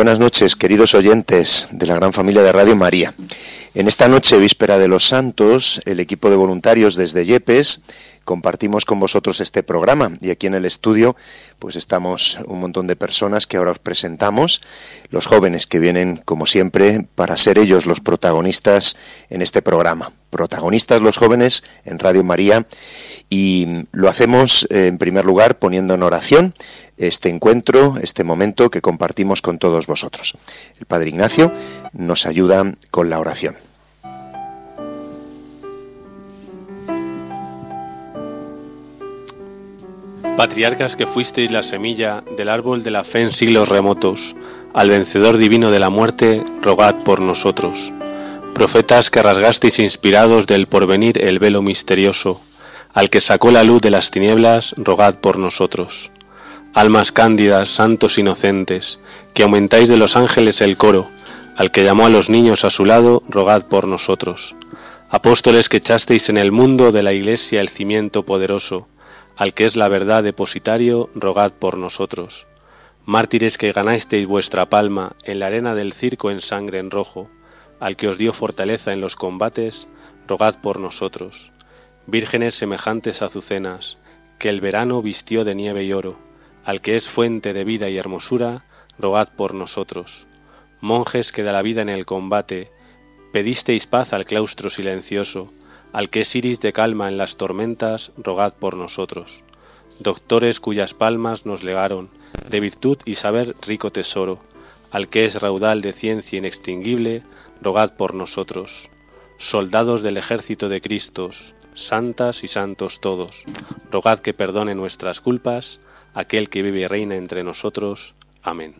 Buenas noches, queridos oyentes de la gran familia de Radio María. En esta noche, víspera de los santos, el equipo de voluntarios desde Yepes compartimos con vosotros este programa y aquí en el estudio pues estamos un montón de personas que ahora os presentamos, los jóvenes que vienen como siempre para ser ellos los protagonistas en este programa. Protagonistas los jóvenes en Radio María y lo hacemos eh, en primer lugar poniendo en oración este encuentro, este momento que compartimos con todos vosotros. El Padre Ignacio nos ayuda con la oración. Patriarcas que fuisteis la semilla del árbol de la fe en siglos remotos, al vencedor divino de la muerte, rogad por nosotros. Profetas que rasgasteis inspirados del porvenir el velo misterioso, al que sacó la luz de las tinieblas, rogad por nosotros. Almas cándidas, santos inocentes, que aumentáis de los ángeles el coro, al que llamó a los niños a su lado, rogad por nosotros. Apóstoles que echasteis en el mundo de la Iglesia el cimiento poderoso, al que es la verdad depositario, rogad por nosotros. Mártires que ganasteis vuestra palma en la arena del circo en sangre en rojo, al que os dio fortaleza en los combates, rogad por nosotros. Vírgenes semejantes a azucenas, que el verano vistió de nieve y oro, al que es fuente de vida y hermosura, rogad por nosotros. Monjes que da la vida en el combate, pedisteis paz al claustro silencioso, al que es iris de calma en las tormentas, rogad por nosotros. Doctores cuyas palmas nos legaron, de virtud y saber rico tesoro, al que es raudal de ciencia inextinguible, rogad por nosotros. Soldados del ejército de Cristos, santas y santos todos, rogad que perdone nuestras culpas, aquel que vive y reina entre nosotros. Amén.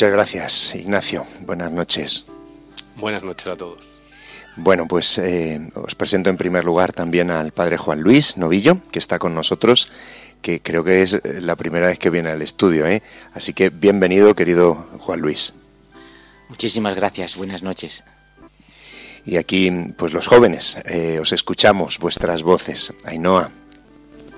Muchas gracias, Ignacio. Buenas noches. Buenas noches a todos. Bueno, pues eh, os presento en primer lugar también al padre Juan Luis Novillo, que está con nosotros, que creo que es eh, la primera vez que viene al estudio. ¿eh? Así que bienvenido, querido Juan Luis. Muchísimas gracias, buenas noches. Y aquí, pues los jóvenes, eh, os escuchamos vuestras voces. Ainhoa.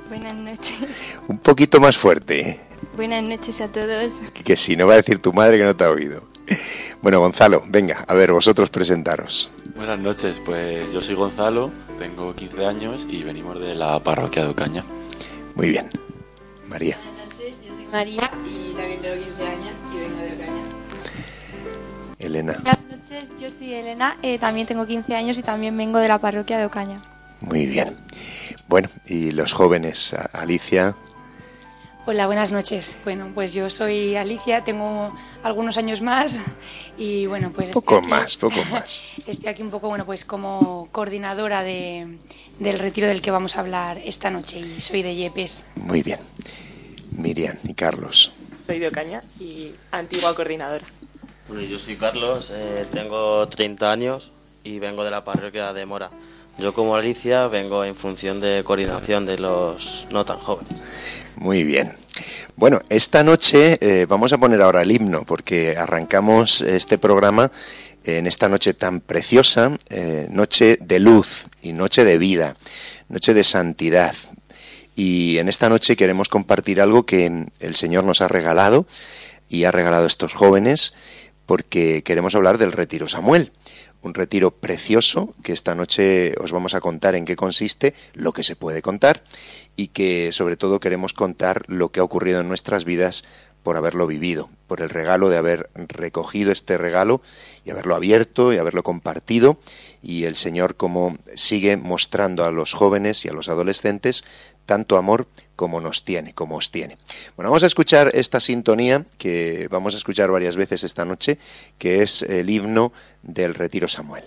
Buenas noches. Un poquito más fuerte. Buenas noches a todos. Que, si no va a decir tu madre que no te ha oído. Bueno, Gonzalo, venga, a ver, vosotros presentaros. Buenas noches, pues yo soy Gonzalo, tengo 15 años y venimos de la parroquia de Ocaña. Muy bien. María. Buenas noches, yo soy María y también tengo 15 años y vengo de Ocaña. Elena. Buenas noches, yo soy Elena, eh, también tengo 15 años y también vengo de la parroquia de Ocaña. Muy bien. Bueno, y los jóvenes, Alicia. Hola, buenas noches. Bueno, pues yo soy Alicia, tengo algunos años más y bueno, pues Poco estoy aquí- más, poco más. Estoy aquí un poco, bueno, pues como coordinadora de, del retiro del que vamos a hablar esta noche y soy de Yepes. Muy bien. Miriam y Carlos. Soy de Ocaña y antigua coordinadora. Bueno, yo soy Carlos, eh, tengo 30 años y vengo de la parroquia de Mora. Yo como Alicia vengo en función de coordinación de los no tan jóvenes. Muy bien. Bueno, esta noche eh, vamos a poner ahora el himno porque arrancamos este programa en esta noche tan preciosa, eh, noche de luz y noche de vida, noche de santidad. Y en esta noche queremos compartir algo que el Señor nos ha regalado y ha regalado a estos jóvenes porque queremos hablar del retiro Samuel. Un retiro precioso que esta noche os vamos a contar en qué consiste, lo que se puede contar y que sobre todo queremos contar lo que ha ocurrido en nuestras vidas por haberlo vivido, por el regalo de haber recogido este regalo y haberlo abierto y haberlo compartido y el Señor como sigue mostrando a los jóvenes y a los adolescentes tanto amor como nos tiene, como os tiene. Bueno, vamos a escuchar esta sintonía que vamos a escuchar varias veces esta noche, que es el himno del Retiro Samuel.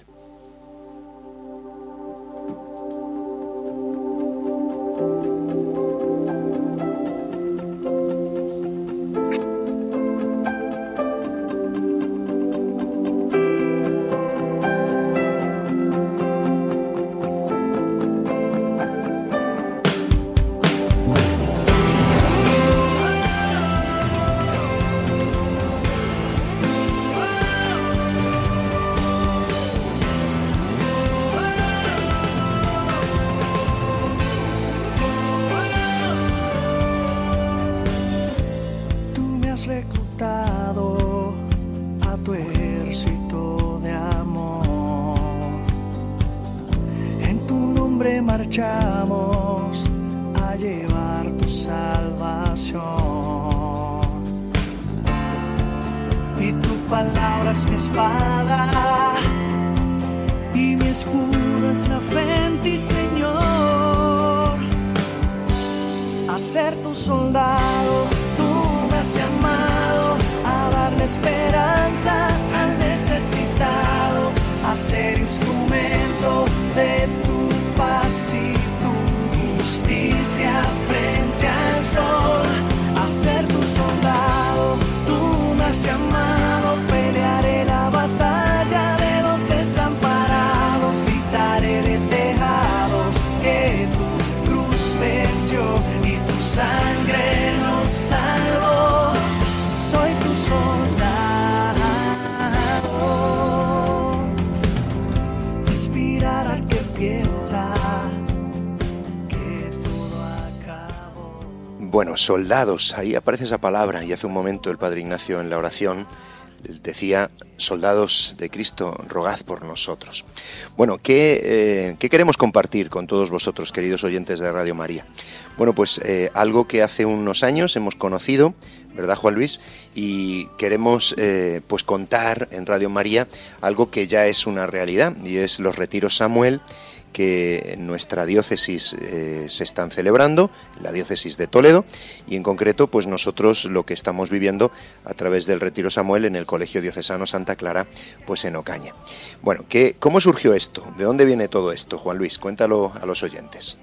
Bueno, soldados, ahí aparece esa palabra y hace un momento el Padre Ignacio en la oración decía, soldados de Cristo, rogad por nosotros. Bueno, ¿qué, eh, queremos compartir con todos vosotros, queridos oyentes de Radio María? Bueno, pues eh, algo que hace unos años hemos conocido, ¿verdad, Juan Luis? Y queremos eh, pues contar en Radio María algo que ya es una realidad, y es los retiros Samuel que en nuestra diócesis eh, se están celebrando, la diócesis de Toledo, y en concreto, pues nosotros lo que estamos viviendo a través del Retiro Samuel en el Colegio Diocesano Santa Clara, pues en Ocaña. Bueno, ¿qué, ¿cómo surgió esto? ¿De dónde viene todo esto, Juan Luis? Cuéntalo a los oyentes.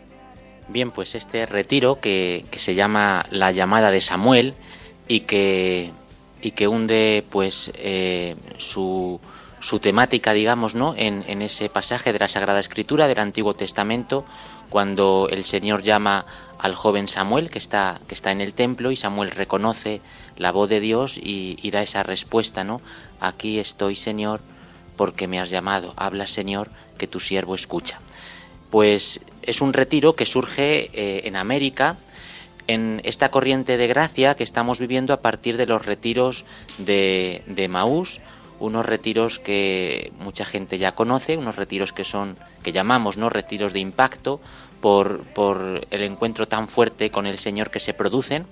Bien, pues este retiro que, se llama La llamada de Samuel y que, y que hunde pues eh, su su temática, digamos, ¿no? En, en, ese pasaje de la Sagrada Escritura del Antiguo Testamento, cuando el Señor llama al joven Samuel que está, que está en el templo y Samuel reconoce la voz de Dios y, da esa respuesta, ¿no? Aquí estoy, Señor, porque me has llamado. Habla, Señor, que tu siervo escucha. Pues es un retiro que surge eh, en América, en esta corriente de gracia que estamos viviendo a partir de los retiros de, de Maús, unos retiros que mucha gente ya conoce, unos retiros que son, que llamamos, ¿no? Retiros de impacto por, por el encuentro tan fuerte con el Señor que se producen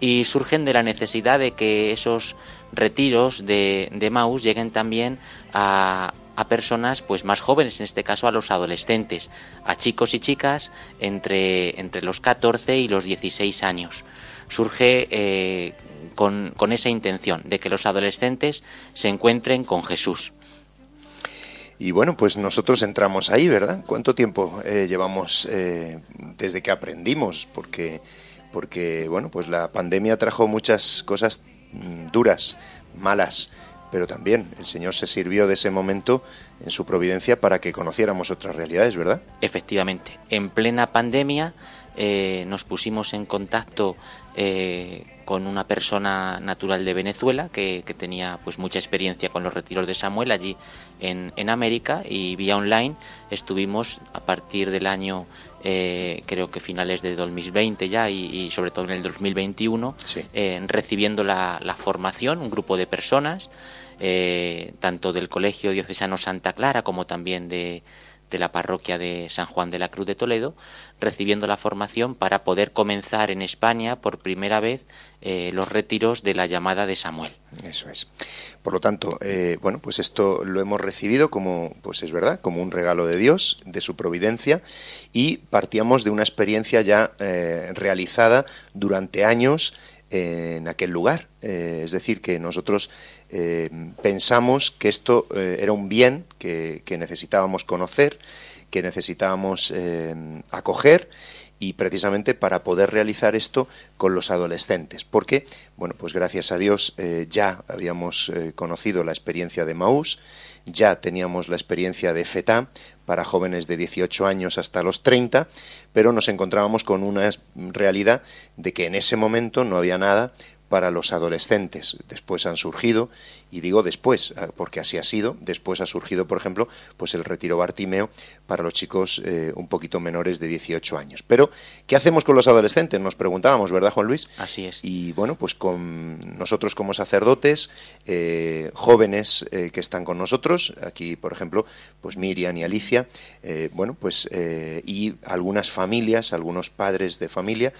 y surgen de la necesidad de que esos retiros de, de Maus lleguen también a, a personas pues más jóvenes, en este caso a los adolescentes, a chicos y chicas entre, entre los 14 y los 16 años. Surge eh, con, esa intención de que los adolescentes se encuentren con Jesús. Y bueno, pues nosotros entramos ahí, ¿verdad? ¿Cuánto tiempo eh, llevamos eh, desde que aprendimos? Porque, porque, bueno, pues la pandemia trajo muchas cosas mm, duras, malas, pero también el Señor se sirvió de ese momento en su providencia para que conociéramos otras realidades, ¿verdad? Efectivamente, en plena pandemia eh, nos pusimos en contacto con una persona natural de Venezuela que, tenía pues mucha experiencia con los retiros de Samuel allí en, en América y vía online estuvimos a partir del año eh, creo que finales de 2020 ya y, sobre todo en el 2021 recibiendo la, la, formación un grupo de personas tanto del Colegio Diocesano Santa Clara como también de de la parroquia de San Juan de la Cruz de Toledo, recibiendo la formación para poder comenzar en España por primera vez eh, los retiros de la llamada de Samuel. Eso es. Por lo tanto, eh, bueno, pues esto lo hemos recibido como, pues es verdad, como un regalo de Dios, de su providencia, y partíamos de una experiencia ya eh, realizada durante años en aquel lugar. es decir, que nosotros pensamos que esto era un bien que, necesitábamos conocer, que necesitábamos acoger y precisamente para poder realizar esto con los adolescentes, porque, bueno, pues gracias a Dios eh, ya habíamos eh, conocido la experiencia de Maús, ya teníamos la experiencia de FETA para jóvenes de 18 años hasta los 30, pero nos encontrábamos con una realidad de que en ese momento no había nada para los adolescentes. Después han surgido, y digo después, ah, porque así ha sido, después ha surgido, por ejemplo, pues el retiro Bartimeo para los chicos eh, un poquito menores de 18 años. Pero, ¿qué hacemos con los adolescentes? Nos preguntábamos, ¿verdad, Juan Luis? Así es. Y bueno, pues con nosotros como sacerdotes, eh, jóvenes eh, que están con nosotros, aquí, por ejemplo, pues Miriam y Alicia, bueno, pues y algunas familias, algunos padres de familia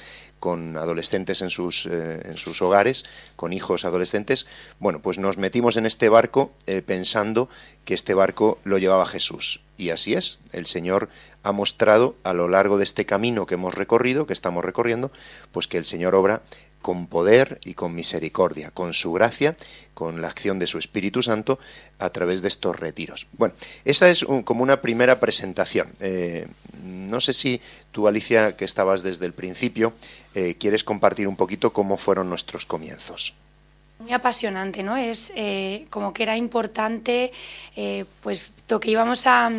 con adolescentes en sus, eh, en sus hogares, con hijos adolescentes, bueno, pues nos metimos en este barco eh, pensando que este barco lo llevaba Jesús. Y así es, el Señor ha mostrado a lo largo de este camino que hemos recorrido, que estamos recorriendo, pues que el Señor obra con poder y con misericordia, con su gracia, con la acción de su Espíritu Santo a través de estos retiros. Bueno, esa es como una primera presentación. Eh, no sé si tú, Alicia, que estabas desde el principio, eh, quieres compartir un poquito cómo fueron nuestros comienzos muy apasionante, ¿no? Es eh, como que era importante, pues lo que íbamos a,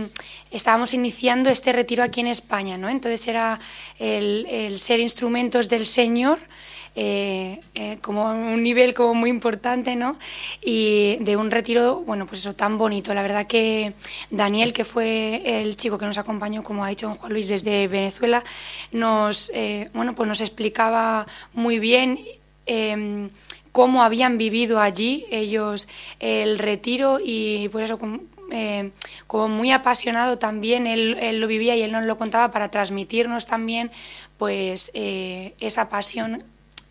estábamos iniciando este retiro aquí en España, ¿no? Entonces era el, ser instrumentos del Señor eh, eh, como un nivel como muy importante, ¿no? Y de un retiro, bueno, pues eso, tan bonito. La verdad que Daniel, que fue el chico que nos acompañó, como ha dicho don Juan Luis, desde Venezuela, nos, eh, bueno, pues nos explicaba muy bien em, cómo habían vivido allí ellos el retiro y pues eso como muy apasionado también él, él, lo vivía y él nos lo contaba para transmitirnos también pues esa pasión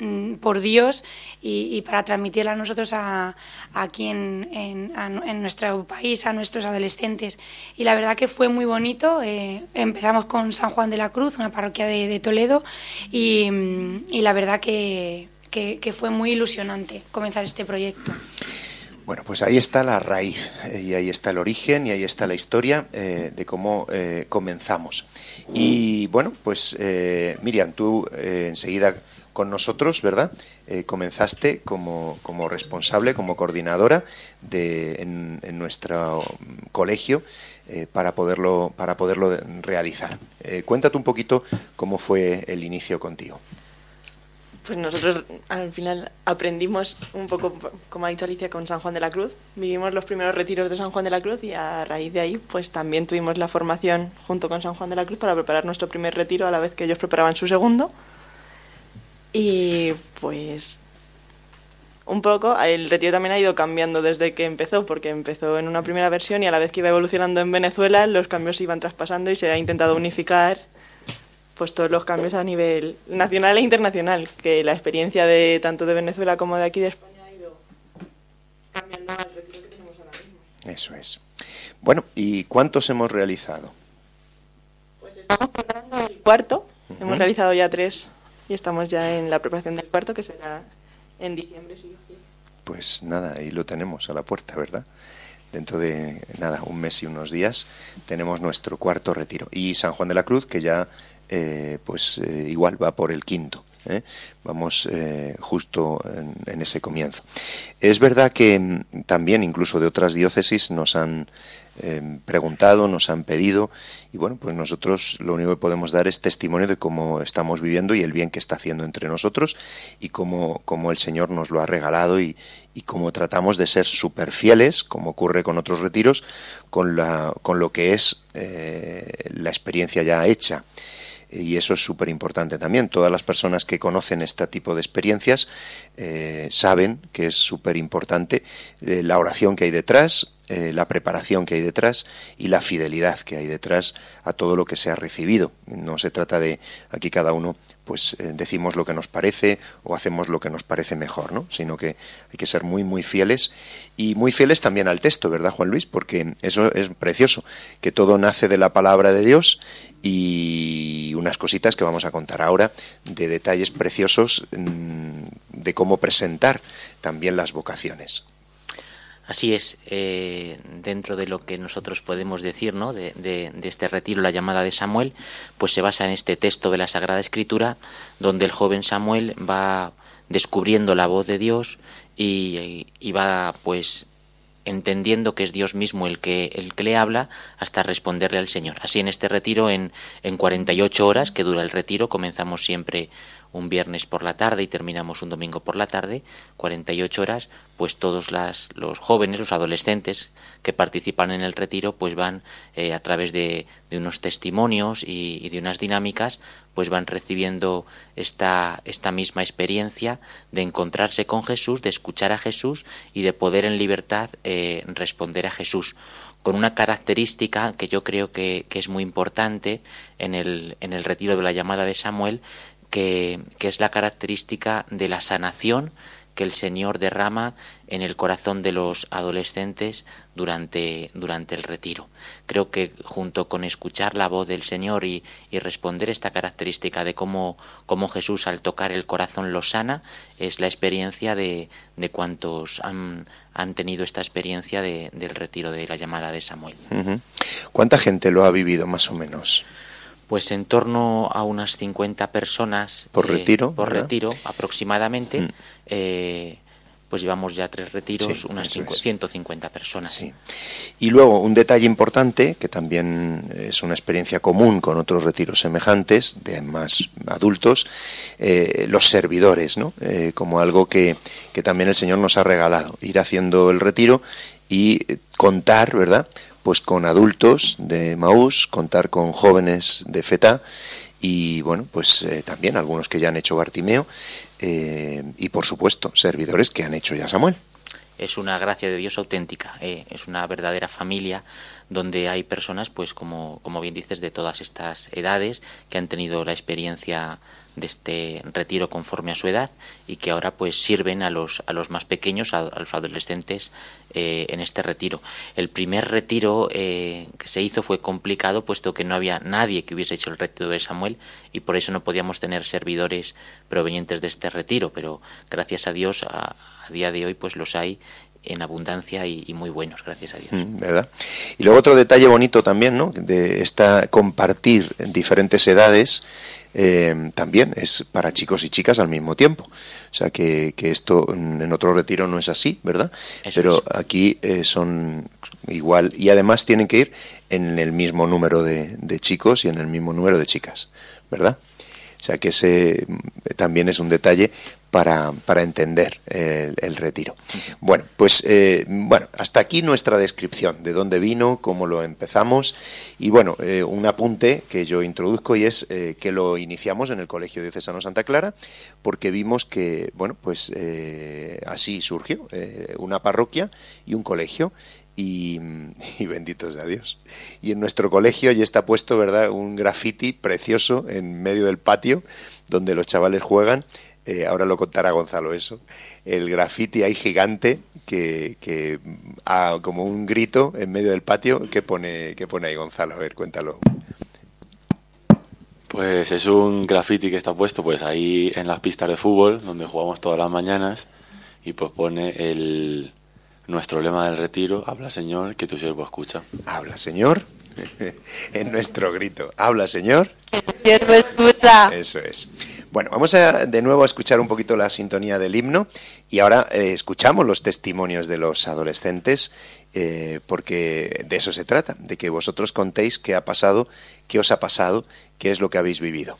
Mm, por Dios y, para transmitirla a nosotros aquí en, en, nuestro país, a nuestros adolescentes. Y la verdad que fue muy bonito. Eh, empezamos con San Juan de la Cruz, una parroquia de, Toledo, y, la verdad que, que, fue muy ilusionante comenzar este proyecto. Bueno, pues ahí está la raíz, eh, y ahí está el origen, y ahí está la historia eh, de cómo comenzamos. Y bueno, pues Miriam, tú enseguida con nosotros, ¿verdad? Eh, comenzaste como, como, responsable, como coordinadora de, en, nuestro colegio eh, para, poderlo, para poderlo realizar. Eh, cuéntate un poquito cómo fue el inicio contigo. Pues nosotros al final aprendimos un poco, como ha dicho Alicia, con San Juan de la Cruz. Vivimos los primeros retiros de San Juan de la Cruz y a raíz de ahí pues también tuvimos la formación junto con San Juan de la Cruz para preparar nuestro primer retiro a la vez que ellos preparaban su segundo. Y pues un poco, el retiro también ha ido cambiando desde que empezó, porque empezó en una primera versión y a la vez que iba evolucionando en Venezuela, los cambios se iban traspasando y se ha intentado unificar pues todos los cambios a nivel nacional e internacional, que la experiencia de tanto de Venezuela como de aquí de España ha ido cambiando al retiro que tenemos ahora mismo. Eso es. Bueno, ¿y cuántos hemos realizado? Pues estamos preparando el cuarto, hemos realizado ya tres y estamos ya en la preparación del cuarto que será en diciembre. Pues nada, ahí lo tenemos a la puerta, ¿verdad? Dentro de nada, un mes y unos días tenemos nuestro cuarto retiro. Y San Juan de la Cruz, que ya eh, pues eh, igual va por el quinto. ¿eh? Vamos justo en, en, ese comienzo. Es verdad que mm, también incluso de otras diócesis nos han Em, preguntado, nos han pedido y bueno, pues nosotros lo único que podemos dar es testimonio de cómo estamos viviendo y el bien que está haciendo entre nosotros y cómo, cómo el Señor nos lo ha regalado y, y cómo tratamos de ser súper fieles, como ocurre con otros retiros, con, la, con lo que es la experiencia ya hecha y eso es súper importante también. Todas las personas que conocen este tipo de experiencias eh, saben que es súper importante eh, la oración que hay detrás, eh, la preparación que hay detrás y la fidelidad que hay detrás a todo lo que se ha recibido. No se trata de aquí cada uno pues decimos lo que nos parece o hacemos lo que nos parece mejor, ¿no? Sino que hay que ser muy muy fieles y muy fieles también al texto, ¿verdad, Juan Luis? Porque eso es precioso, que todo nace de la palabra de Dios y unas cositas que vamos a contar ahora de detalles preciosos mm, de cómo presentar también las vocaciones. Así es, eh, dentro de lo que nosotros podemos decir ¿no? de, este retiro, la llamada de Samuel, pues se basa en este texto de la Sagrada Escritura, donde el joven Samuel va descubriendo la voz de Dios y, y va pues entendiendo que es Dios mismo el que, el que le habla hasta responderle al Señor. Así en este retiro, en, en 48 horas que dura el retiro, comenzamos siempre un viernes por la tarde y terminamos un domingo por la tarde, 48 horas, pues todos las, los jóvenes, los adolescentes que participan en el retiro, pues van eh, a través de, de, unos testimonios y, de unas dinámicas, pues van recibiendo esta, esta misma experiencia de encontrarse con Jesús, de escuchar a Jesús y de poder en libertad eh, responder a Jesús. Con una característica que yo creo que, que, es muy importante en el, en el retiro de la llamada de Samuel, que, es la característica de la sanación que el Señor derrama en el corazón de los adolescentes durante, durante el retiro. Creo que junto con escuchar la voz del Señor y, responder esta característica de cómo, cómo, Jesús al tocar el corazón lo sana, es la experiencia de, de cuantos han, han, tenido esta experiencia del retiro de la llamada de Samuel. ¿Cuánta gente lo ha vivido más o menos? Pues en torno a unas 50 personas por eh, retiro por retiro aproximadamente mm. eh, pues llevamos ya tres retiros unas 150 personas. Sí. y luego un detalle importante que también es una experiencia común con otros retiros semejantes de más adultos eh, los servidores no como algo que, que también el señor nos ha regalado. Ir haciendo el retiro y contar verdad pues con adultos de Maús, contar con jóvenes de FETA y bueno, pues eh, también algunos que ya han hecho Bartimeo eh, y por supuesto servidores que han hecho ya Samuel. Es una gracia de Dios auténtica, eh, es una verdadera familia donde hay personas, pues como, como bien dices, de todas estas edades que han tenido la experiencia de este retiro conforme a su edad y que ahora pues sirven a los, a los más pequeños, a, los adolescentes eh, en este retiro. El primer retiro eh, que se hizo fue complicado puesto que no había nadie que hubiese hecho el retiro de Samuel y por eso no podíamos tener servidores provenientes de este retiro, pero gracias a Dios a, día de hoy pues los hay en abundancia y, muy buenos, gracias a Dios. Mm, ¿Verdad? Y luego otro detalle bonito también, ¿no? De esta compartir en diferentes edades eh, también es para chicos y chicas al mismo tiempo. O sea que, que esto en otro retiro no es así, ¿verdad? Pero aquí eh, son igual y además tienen que ir en el mismo número de, de chicos y en el mismo número de chicas, ¿verdad? O sea que ese mm, también es un detalle para, para entender el, retiro. Bueno, pues eh, bueno, hasta aquí nuestra descripción de dónde vino, cómo lo empezamos y bueno, eh, un apunte que yo introduzco y es eh, que lo iniciamos en el Colegio Diocesano Santa Clara porque vimos que, bueno, pues así surgió una parroquia y un colegio y, y, benditos a Dios. Y en nuestro colegio ya está puesto, ¿verdad?, un graffiti precioso en medio del patio donde los chavales juegan eh, ahora lo contará Gonzalo eso, el graffiti ahí gigante que, que como un grito en medio del patio que pone, que pone ahí Gonzalo. A ver, cuéntalo. Pues es un graffiti que está puesto pues ahí en las pistas de fútbol donde jugamos todas las mañanas y pues pone el nuestro lema del retiro, habla Señor, que tu siervo escucha. Habla Señor, en nuestro grito. Habla Señor. siervo escucha. Eso es. Bueno, vamos a, de nuevo a escuchar un poquito la sintonía del himno y ahora eh, escuchamos los testimonios de los adolescentes eh, porque de eso se trata, de que vosotros contéis qué ha pasado, qué os ha pasado, qué es lo que habéis vivido.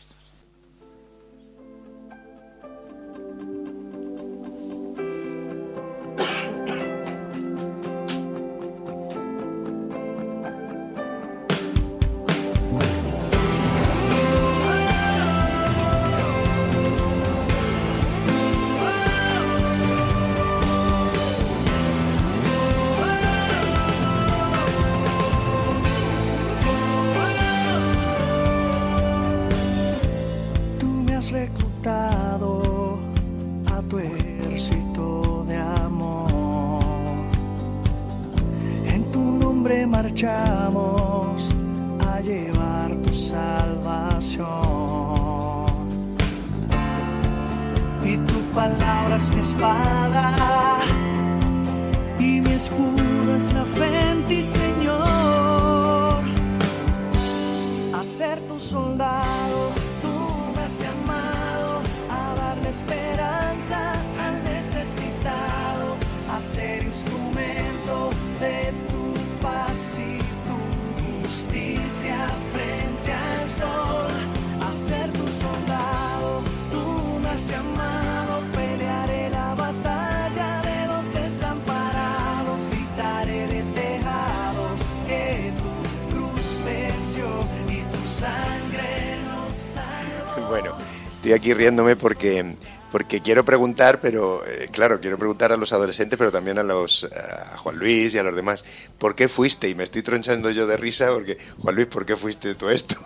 Aquí riéndome porque porque quiero preguntar, pero eh, claro, quiero preguntar a los adolescentes, pero también a los a Juan Luis y a los demás, ¿por qué fuiste? Y me estoy tronchando yo de risa porque Juan Luis, ¿por qué fuiste tú esto?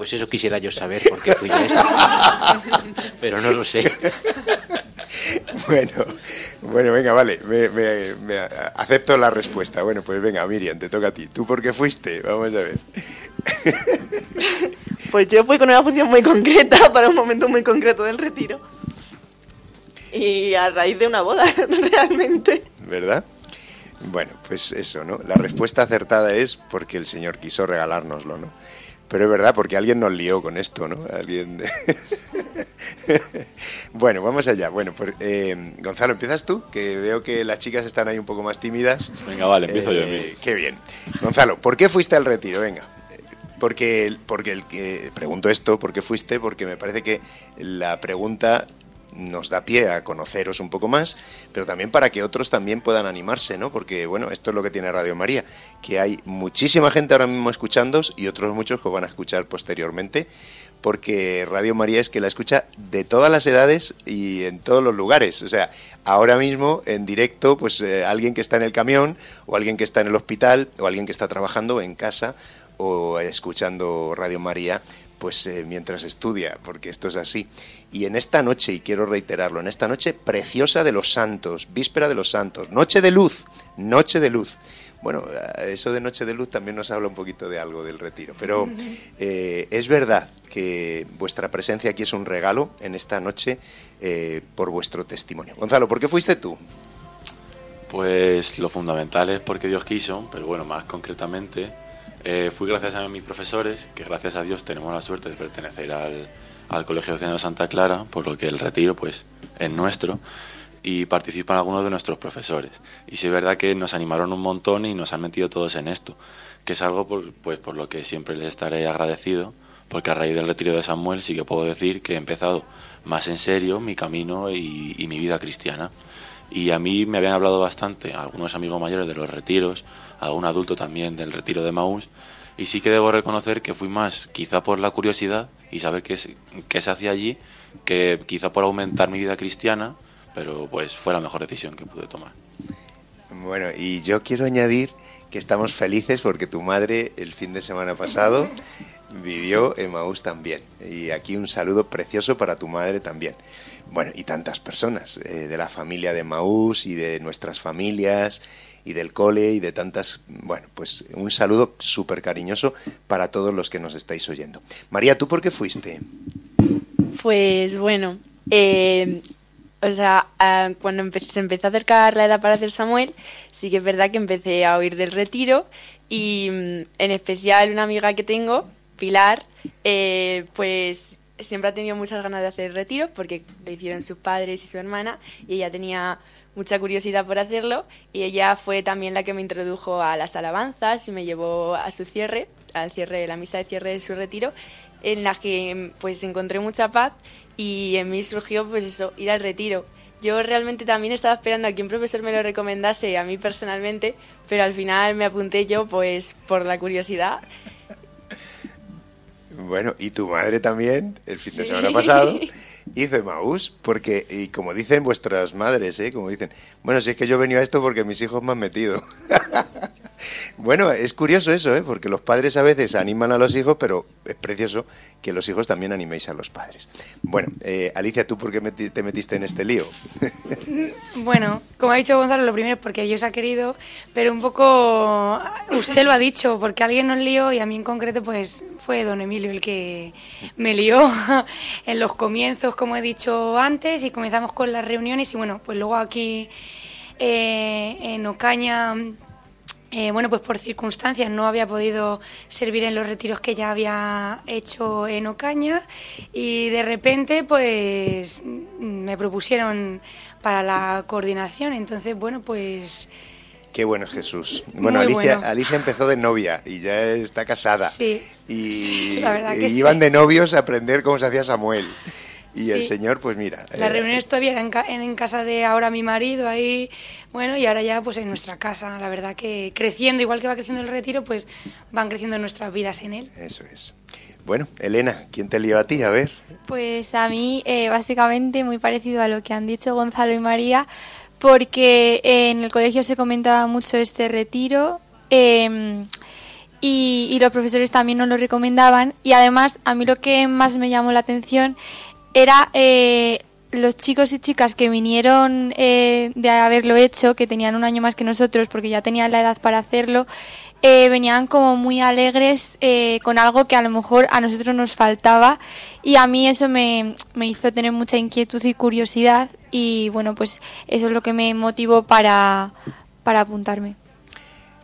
Pues eso quisiera yo saber por qué fui a esto. Pero no lo sé. Bueno, bueno, venga, vale, me, me- me acepto la respuesta. Bueno, pues venga, Miriam, te toca a ti. ¿Tú por qué fuiste? Vamos a ver. Pues yo fui con una función muy concreta para un momento muy concreto del retiro. Y a raíz de una boda, realmente. ¿Verdad? Bueno, pues eso, ¿no? La respuesta acertada es porque el Señor quiso regalárnoslo, ¿no? Pero es verdad, porque alguien nos lió con esto, ¿no? Alguien... bueno, vamos allá. Bueno, pues eh, Gonzalo, ¿empiezas tú? Que veo que las chicas están ahí un poco más tímidas. Venga, vale, empiezo yo, Eh, Emilio. Qué bien. Gonzalo, ¿por qué fuiste al retiro? Venga. Porque, porque el que pregunto esto, ¿por qué fuiste? Porque me parece que la pregunta nos da pie a conoceros un poco más, pero también para que otros también puedan animarse, ¿no? Porque, bueno, esto es lo que tiene Radio María, que hay muchísima gente ahora mismo escuchándos y otros muchos que van a escuchar posteriormente, porque Radio María es que la escucha de todas las edades y en todos los lugares. O sea, ahora mismo en directo, pues eh, alguien que está en el camión, o alguien que está en el hospital, o alguien que está trabajando en casa, o escuchando Radio María, pues eh, mientras estudia, porque esto es así. Y en esta noche, y quiero reiterarlo, en esta noche preciosa de los santos, víspera de los santos, noche de luz, noche de luz. Bueno, eh, eso de noche de luz también nos habla un poquito de algo del retiro, pero eh, es verdad que vuestra presencia aquí es un regalo en esta noche eh, por vuestro testimonio. Gonzalo, ¿por qué fuiste tú? Pues lo fundamental es porque Dios quiso, pero bueno, más concretamente, eh, fui gracias a mis profesores, que gracias a Dios tenemos la suerte de pertenecer al, al Colegio de Santa Clara, por lo que el retiro pues es nuestro, y participan algunos de nuestros profesores. Y sí es verdad que nos animaron un montón y nos han metido todos en esto, que es algo por, pues, por lo que siempre les estaré agradecido, porque a raíz del retiro de Samuel sí que puedo decir que he empezado más en serio mi camino y, y mi vida cristiana. Y a mí me habían hablado bastante, algunos amigos mayores de los retiros, algún adulto también del retiro de Maús, y sí que debo reconocer que fui más quizá por la curiosidad y saber qué, se- qué se hacía allí, que quizá por aumentar mi vida cristiana, pero pues fue la mejor decisión que pude tomar. Bueno, y yo quiero añadir que estamos felices porque tu madre el fin de semana pasado vivió en Maús también. Y aquí un saludo precioso para tu madre también. Bueno, y tantas personas eh, de la familia de Maús y de nuestras familias y del cole y de tantas... Bueno, pues un saludo súper cariñoso para todos los que nos estáis oyendo. María, ¿tú por qué fuiste? Pues bueno, eh, o sea, ah, cuando empe- se empezó a acercar la edad para hacer Samuel, sí que es verdad que empecé a oír del retiro y mm, en especial una amiga que tengo, Pilar, eh, pues siempre ha tenido muchas ganas de hacer el retiro porque lo hicieron sus padres y su hermana y ella tenía mucha curiosidad por hacerlo y ella fue también la que me introdujo a las alabanzas y me llevó a su cierre, al cierre de la misa de cierre de su retiro en la que pues encontré mucha paz y en mí surgió pues eso, ir al retiro. Yo realmente también estaba esperando a que un profesor me lo recomendase a mí personalmente, pero al final me apunté yo pues por la curiosidad. Bueno, y tu madre también, el fin de Sí. semana pasado, hizo Emaús, porque, y como dicen vuestras madres, ¿eh? como dicen, bueno, si es que yo he venido a esto porque mis hijos me han metido. Bueno, es curioso eso, ¿eh? porque los padres a veces animan a los hijos, pero es precioso que los hijos también animéis a los padres. Bueno, eh, Alicia, ¿tú por qué te metiste en este lío? Bueno, como ha dicho Gonzalo, lo primero es porque Dios ha querido, pero un poco usted lo ha dicho, porque alguien nos lió y a mí en concreto pues fue don Emilio el que me lió en los comienzos, como he dicho antes, y comenzamos con las reuniones y bueno, pues luego aquí eh, en Ocaña... Eh, bueno, pues por circunstancias no había podido servir en los retiros que ya había hecho en Ocaña y de repente pues me propusieron para la coordinación. Entonces, bueno, pues Qué bueno es Jesús. Bueno, Muy Alicia, bueno. Alicia empezó de novia y ya está casada. sí. Y, Sí, la verdad que y sí. iban de novios a aprender cómo se hacía Samuel. Y el Sí. Señor, pues mira. Las eh, reuniones todavía eran en casa de ahora mi marido, ahí, bueno, y ahora ya pues en nuestra casa. La verdad que creciendo, igual que va creciendo el retiro, pues van creciendo nuestras vidas en él. Eso es. Bueno, Elena, ¿quién te lió a ti? A ver. Pues a mí, eh, básicamente, muy parecido a lo que han dicho Gonzalo y María, porque eh, en el colegio se comentaba mucho este retiro eh, y, y los profesores también nos lo recomendaban. Y además, a mí lo que más me llamó la atención era eh, los chicos y chicas que vinieron eh, de haberlo hecho, que tenían un año más que nosotros, porque ya tenían la edad para hacerlo, eh, venían como muy alegres eh, con algo que a lo mejor a nosotros nos faltaba y a mí eso me, me hizo tener mucha inquietud y curiosidad y bueno, pues eso es lo que me motivó para, para apuntarme.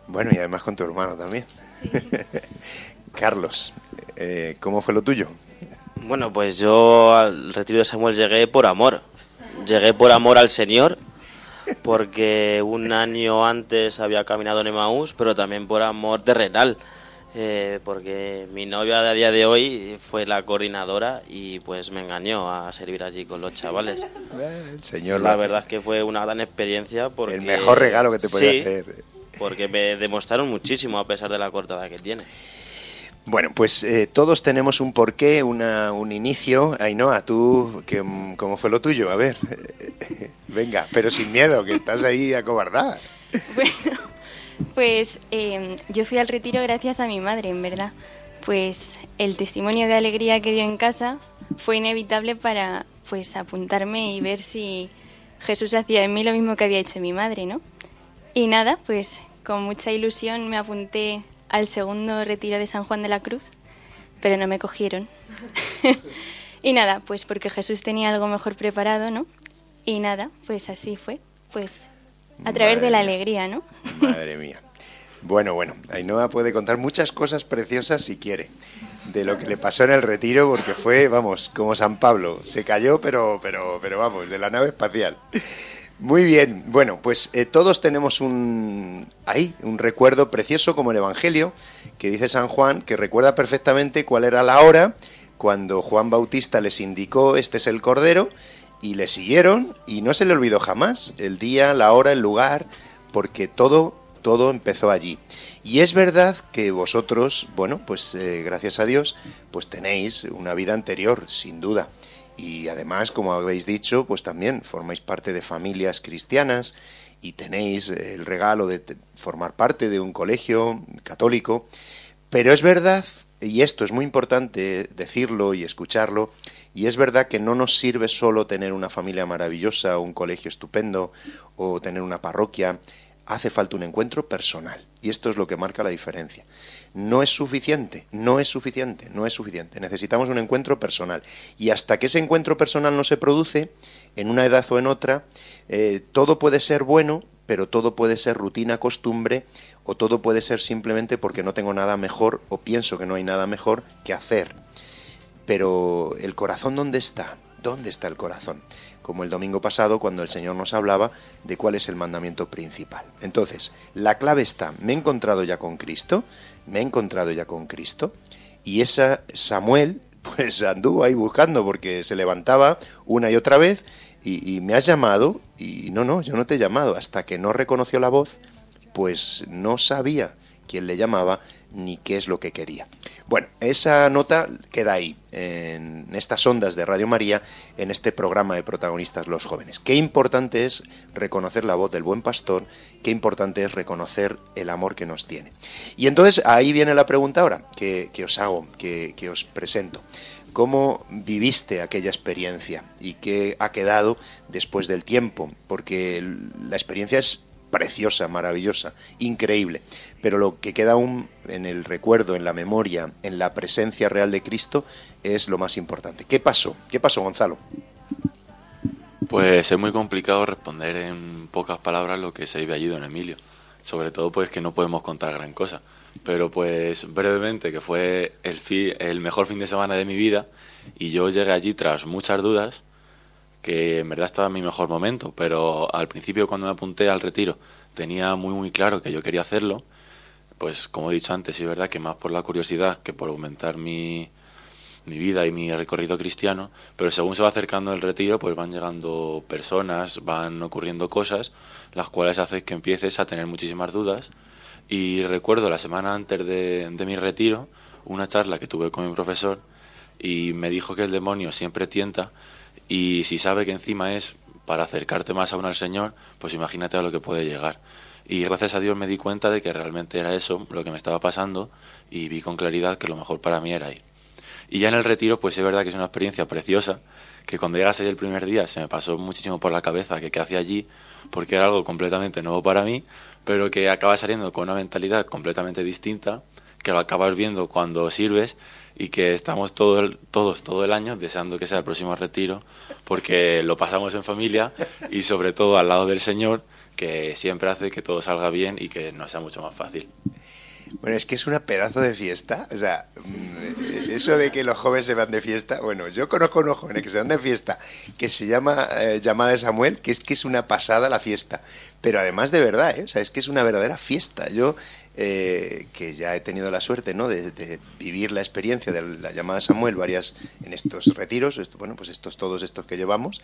Bueno, y además con tu hermano también. Carlos, eh, ¿cómo fue lo tuyo? Bueno, pues yo al retiro de Samuel llegué por amor. Llegué por amor al Señor, porque un año antes había caminado en Emaús, pero también por amor terrenal. eh, porque mi novia de a día de hoy fue la coordinadora y pues me engañó a servir allí con los chavales. El Señor La verdad es que fue una gran experiencia porque... El mejor regalo que te podía Sí, hacer. porque me demostraron muchísimo a pesar de la cortada que tiene. Bueno, pues eh, todos tenemos un porqué, una, un inicio. Ainhoa, tú, ¿qué, ¿cómo fue lo tuyo? A ver, venga, pero sin miedo, que estás ahí acobardada. Pues eh, yo fui al retiro gracias a mi madre, en verdad. Pues el testimonio de alegría que dio en casa fue inevitable para pues apuntarme y ver si Jesús hacía en mí lo mismo que había hecho mi madre, ¿no? Y nada, pues con mucha ilusión me apunté al segundo retiro de San Juan de la Cruz, pero no me cogieron. y nada, pues porque Jesús tenía algo mejor preparado, ¿no? Y nada, pues así fue, pues a través Madre de la mía. alegría, ¿no? Madre mía. Bueno, bueno, Ainhoa puede contar muchas cosas preciosas si quiere de lo que le pasó en el retiro, porque fue, vamos, como San Pablo, se cayó, pero, pero, pero vamos, de la nave espacial. Muy bien, bueno, pues eh, todos tenemos un ahí, un recuerdo precioso como el Evangelio, que dice San Juan, que recuerda perfectamente cuál era la hora cuando Juan Bautista les indicó, este es el Cordero, y le siguieron, y no se le olvidó jamás el día, la hora, el lugar, porque todo todo empezó allí. Y es verdad que vosotros, bueno, pues eh, gracias a Dios, pues tenéis una vida anterior, sin duda. Y además, como habéis dicho, pues también formáis parte de familias cristianas y tenéis el regalo de formar parte de un colegio católico. Pero es verdad, y esto es muy importante decirlo y escucharlo, y es verdad que no nos sirve solo tener una familia maravillosa, un colegio estupendo o tener una parroquia, hace falta un encuentro personal. Y esto es lo que marca la diferencia. No es suficiente, no es suficiente, no es suficiente. Necesitamos un encuentro personal. Y hasta que ese encuentro personal no se produce, en una edad o en otra, eh, todo puede ser bueno, pero todo puede ser rutina, costumbre, o todo puede ser simplemente porque no tengo nada mejor o pienso que no hay nada mejor que hacer. Pero el corazón, ¿dónde está? ¿Dónde está el corazón? Como el domingo pasado cuando el Señor nos hablaba de cuál es el mandamiento principal. Entonces, la clave está, me he encontrado ya con Cristo, me he encontrado ya con Cristo, y esa Samuel, pues anduvo ahí buscando porque se levantaba una y otra vez y, me has llamado, y no, no, yo no te he llamado, hasta que no reconoció la voz, pues no sabía quién le llamaba, ni qué es lo que quería. Bueno, esa nota queda ahí, en estas ondas de Radio María, en este programa de protagonistas los jóvenes. Qué importante es reconocer la voz del buen pastor, qué importante es reconocer el amor que nos tiene. Y entonces ahí viene la pregunta ahora que, os hago, que, os presento. ¿Cómo viviste aquella experiencia y qué ha quedado después del tiempo? Porque la experiencia es preciosa, maravillosa, increíble. Pero lo que queda aún en el recuerdo, en la memoria, en la presencia real de Cristo, es lo más importante. ¿Qué pasó? ¿Qué pasó, Gonzalo? Pues es muy complicado responder en pocas palabras lo que se vive allí, don Emilio. Sobre todo, pues que no podemos contar gran cosa. Pero, pues brevemente, que fue el, el mejor fin de semana de mi vida y yo llegué allí tras muchas dudas que en verdad estaba en mi mejor momento, pero al principio cuando me apunté al retiro tenía muy muy claro que yo quería hacerlo, pues como he dicho antes, es verdad que más por la curiosidad que por aumentar mi, mi vida y mi recorrido cristiano, pero según se va acercando el retiro, pues van llegando personas, van ocurriendo cosas, las cuales hacen que empieces a tener muchísimas dudas. Y recuerdo la semana antes de, de mi retiro, una charla que tuve con mi profesor, y me dijo que el demonio siempre tienta y si sabe que encima es para acercarte más aún al Señor, pues imagínate a lo que puede llegar. Y gracias a Dios me di cuenta de que realmente era eso lo que me estaba pasando y vi con claridad que lo mejor para mí era ir. Y ya en el retiro, pues es verdad que es una experiencia preciosa, que cuando llegas ahí el primer día se me pasó muchísimo por la cabeza que qué hacía allí, porque era algo completamente nuevo para mí, pero que acaba saliendo con una mentalidad completamente distinta, que lo acabas viendo cuando sirves y que estamos todo todos todo el año deseando que sea el próximo retiro porque lo pasamos en familia y sobre todo al lado del Señor que siempre hace que todo salga bien y que nos sea mucho más fácil. Bueno, es que es una pedazo de fiesta. O sea, mm, eso de que los jóvenes se van de fiesta. Bueno, yo conozco unos jóvenes que se van de fiesta que se llama eh, Llamada de Samuel, que es que es una pasada la fiesta. Pero además de verdad, ¿eh? o sea, es que es una verdadera fiesta. Yo eh, que ya he tenido la suerte ¿no? De, vivir la experiencia de la llamada Samuel varias en estos retiros, bueno, pues estos todos estos que llevamos,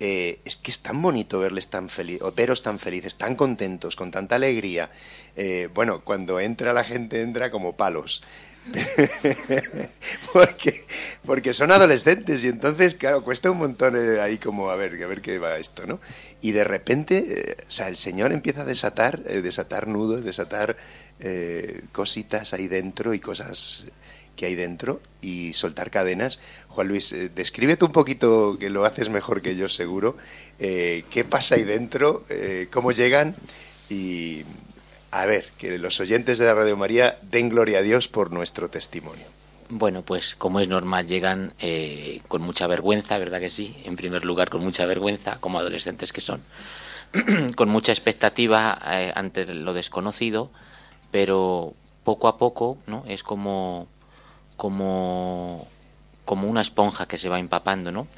eh, es que es tan bonito verles tan felices, veros tan felices, tan contentos, con tanta alegría. Eh, bueno, cuando entra la gente entra como palos. porque, porque son adolescentes y entonces, claro, cuesta un montón eh, ahí como a ver, a ver qué va esto, ¿no? Y de repente, eh, o sea, el Señor empieza a desatar, eh, desatar nudos, desatar cositas ahí dentro y cosas que hay dentro y soltar cadenas. Juan Luis, descríbete un poquito, que lo haces mejor que yo seguro, qué pasa ahí dentro, cómo llegan y, a ver, que los oyentes de la Radio María den gloria a Dios por nuestro testimonio. Bueno, pues como es normal, llegan eh, con mucha vergüenza, ¿verdad que sí? En primer lugar, con mucha vergüenza, como adolescentes que son, con mucha expectativa eh, ante lo desconocido, pero poco a poco, ¿no? Es como, como, como una esponja que se va empapando, ¿no?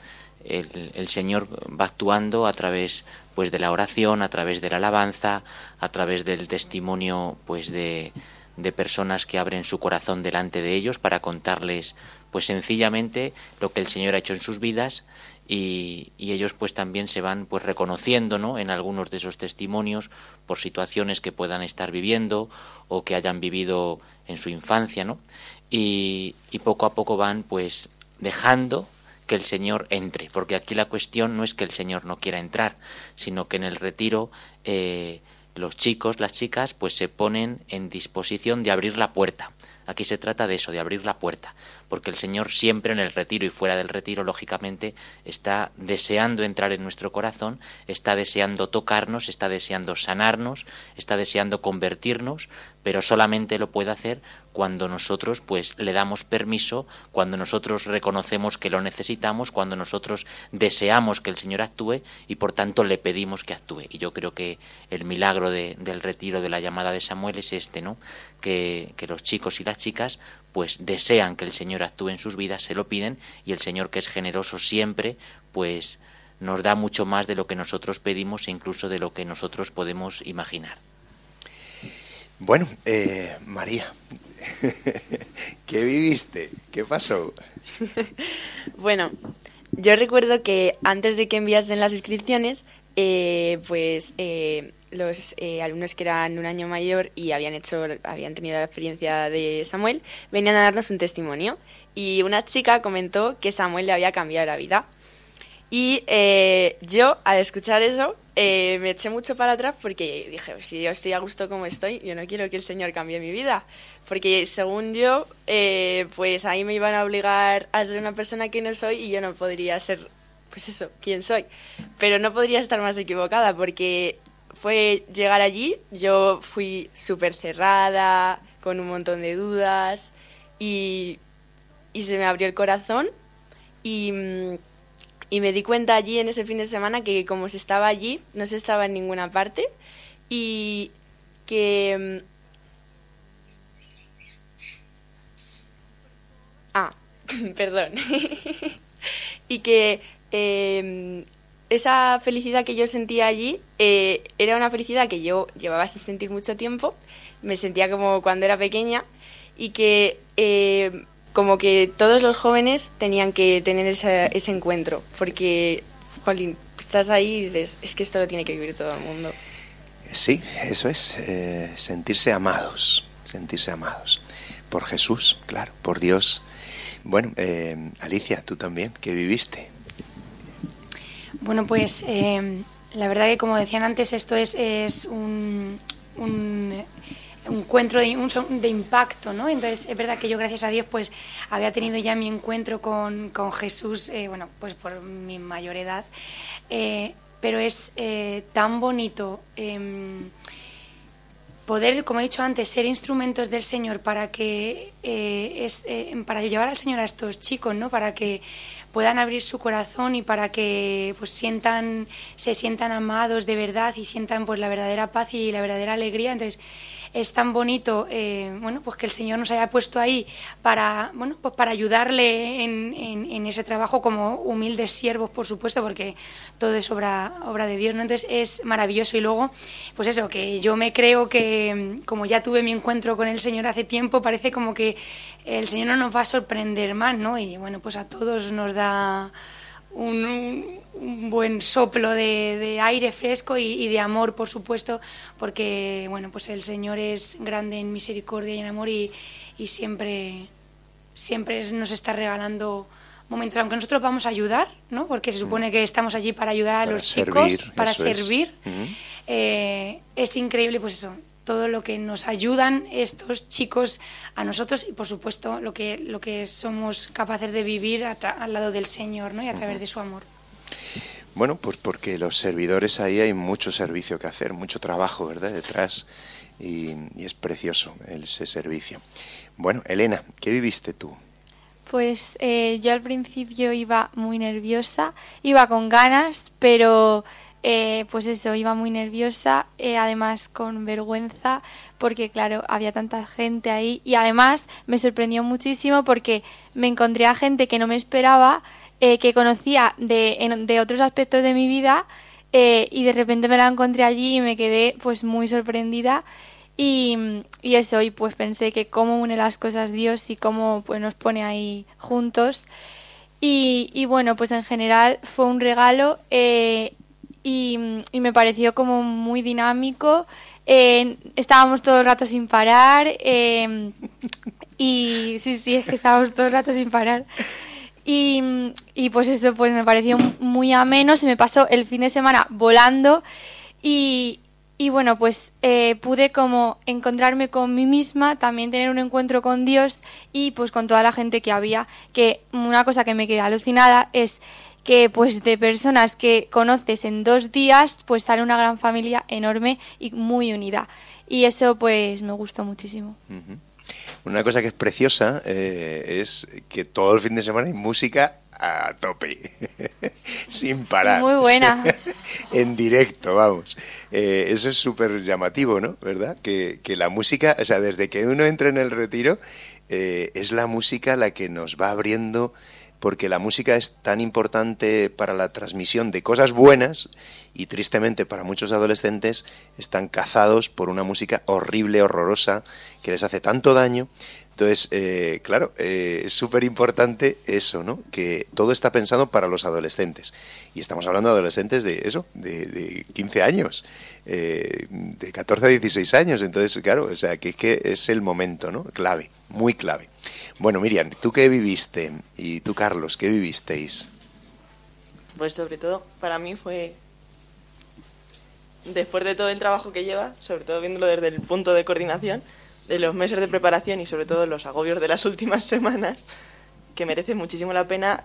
El, Señor va actuando a través pues de la oración, a través de la alabanza, a través del testimonio pues de, de personas que abren su corazón delante de ellos para contarles pues sencillamente lo que el Señor ha hecho en sus vidas y, y, ellos pues también se van pues reconociendo ¿no? en algunos de esos testimonios por situaciones que puedan estar viviendo o que hayan vivido en su infancia ¿no? y, y poco a poco van pues dejando que el Señor entre, porque aquí la cuestión no es que el Señor no quiera entrar, sino que en el retiro eh, los chicos, las chicas, pues se ponen en disposición de abrir la puerta. Aquí se trata de eso, de abrir la puerta, porque el Señor siempre en el retiro y fuera del retiro, lógicamente, está deseando entrar en nuestro corazón, está deseando tocarnos, está deseando sanarnos, está deseando convertirnos, pero solamente lo puede hacer cuando nosotros pues le damos permiso, cuando nosotros reconocemos que lo necesitamos, cuando nosotros deseamos que el Señor actúe y por tanto le pedimos que actúe. Y yo creo que el milagro del retiro de la llamada de Samuel es este, ¿no? Que, que los chicos y las chicas pues desean que el Señor actúe en sus vidas, se lo piden y el Señor que es generoso siempre pues nos da mucho más de lo que nosotros pedimos e incluso de lo que nosotros podemos imaginar. Bueno, eh, María, ¿qué viviste? ¿Qué pasó? bueno, yo recuerdo que antes de que enviasen las inscripciones, eh, pues eh, los eh, alumnos que eran un año mayor y habían hecho, habían tenido la experiencia de Samuel, venían a darnos un testimonio. Y una chica comentó que Samuel le había cambiado la vida. Y eh, yo, al escuchar eso, eh, me eché mucho para atrás porque dije, si yo estoy a gusto como estoy, yo no quiero que el Señor cambie mi vida. Porque según yo, eh, pues ahí me iban a obligar a ser una persona que no soy y yo no podría ser, pues eso, quién soy. Pero no podría estar más equivocada porque fue llegar allí, yo fui súper cerrada, con un montón de dudas y, y se me abrió el corazón y, mm, y me di cuenta allí en ese fin de semana que como se estaba allí, no se estaba en ninguna parte y que... mm, Ah, perdón. y que eh, esa felicidad que yo sentía allí eh, era una felicidad que yo llevaba sin sentir mucho tiempo. Me sentía como cuando era pequeña y que eh, como que todos los jóvenes tenían que tener ese, ese encuentro porque, jolín, estás ahí y dices, es que esto lo tiene que vivir todo el mundo. Sí, eso es, eh, sentirse amados, sentirse amados. Por Jesús, claro, por Dios. Bueno, eh, Alicia, tú también, ¿qué viviste? Bueno, pues eh, la verdad que como decían antes, esto es, es un, un encuentro de, un de impacto, ¿no? Entonces es verdad que yo gracias a Dios pues había tenido ya mi encuentro con, con Jesús, eh, bueno, pues por mi mayor edad, eh, pero es eh, tan bonito em, poder, como he dicho antes, ser instrumentos del Señor para que eh, es, eh, para llevar al Señor a estos chicos, ¿no? Para que puedan abrir su corazón y para que pues sientan se sientan amados de verdad y sientan pues la verdadera paz y la verdadera alegría. Entonces es tan bonito, eh, bueno, pues que el Señor nos haya puesto ahí para, bueno, pues para ayudarle en, en- ese trabajo como humildes siervos, por supuesto, porque todo es obra, obra de Dios, ¿no? Entonces es maravilloso y luego, pues eso, que yo me creo que como ya tuve mi encuentro con el Señor hace tiempo, parece como que el Señor no nos va a sorprender más, ¿no? Y bueno, pues a todos nos da un, un- un buen soplo de, de aire fresco y, y de amor, por supuesto, porque bueno, pues el Señor es grande en misericordia y en amor y, y siempre, siempre nos está regalando momentos, aunque nosotros vamos a ayudar, ¿no? Porque se supone que estamos allí para ayudar a Para los chicos, para es. servir. Ujú. Eh, es increíble, pues eso, todo lo que nos ayudan estos chicos a nosotros y, por supuesto, lo que, lo que somos capaces de vivir al lado del Señor, ¿no? Y a través de su amor. Bueno, pues porque los servidores ahí hay mucho servicio que hacer, mucho trabajo, ¿verdad? Detrás y, y es precioso ese servicio. Bueno, Elena, ¿qué viviste tú? Pues eh, yo al principio iba muy nerviosa, iba con ganas, pero eh, pues eso, iba muy nerviosa, eh, además con vergüenza, porque claro, había tanta gente ahí y además me sorprendió muchísimo porque me encontré a gente que no me esperaba, eh, que conocía de, de otros aspectos de mi vida eh, y de repente me la encontré allí y me quedé pues muy sorprendida y, y eso, y pues pensé que cómo une las cosas Dios y cómo pues nos pone ahí juntos. Y, y bueno, pues en general fue un regalo eh, y, me pareció como muy dinámico. Eh, estábamos todo el rato sin parar eh, y sí, sí, es que estábamos todo el rato sin parar. Y, y pues eso, pues me pareció muy ameno, se me pasó el fin de semana volando y, y bueno, pues eh, pude como encontrarme con mí misma, también tener un encuentro con Dios y pues con toda la gente que había, que una cosa que me quedé alucinada es que pues de personas que conoces en dos días, pues sale una gran familia enorme y muy unida. Y eso pues me gustó muchísimo. Una cosa que es preciosa eh, es que todo el fin de semana hay música a tope, sin parar. Muy buena. en directo, vamos. Eh, eso es súper llamativo, ¿no? ¿Verdad? Que, que la música, o sea, desde que uno entra en el retiro, eh, es la música la que nos va abriendo, porque la música es tan importante para la transmisión de cosas buenas y tristemente para muchos adolescentes están cazados por una música horrible, horrorosa, que les hace tanto daño, Entonces, eh, claro, eh, es súper importante eso, ¿no? Que todo está pensado para los adolescentes. Y estamos hablando de adolescentes de eso, de, 15 años, eh, de 14 a 16 años. Entonces, claro, o sea, que es que es el momento, ¿no? Clave, muy clave. Bueno, Miriam, ¿tú qué viviste? Y tú, Carlos, ¿qué vivisteis? Pues sobre todo, para mí fue después de todo el trabajo que lleva, sobre todo viéndolo desde el punto de coordinación, de los meses de preparación y sobre todo los agobios de las últimas semanas, que merece muchísimo la pena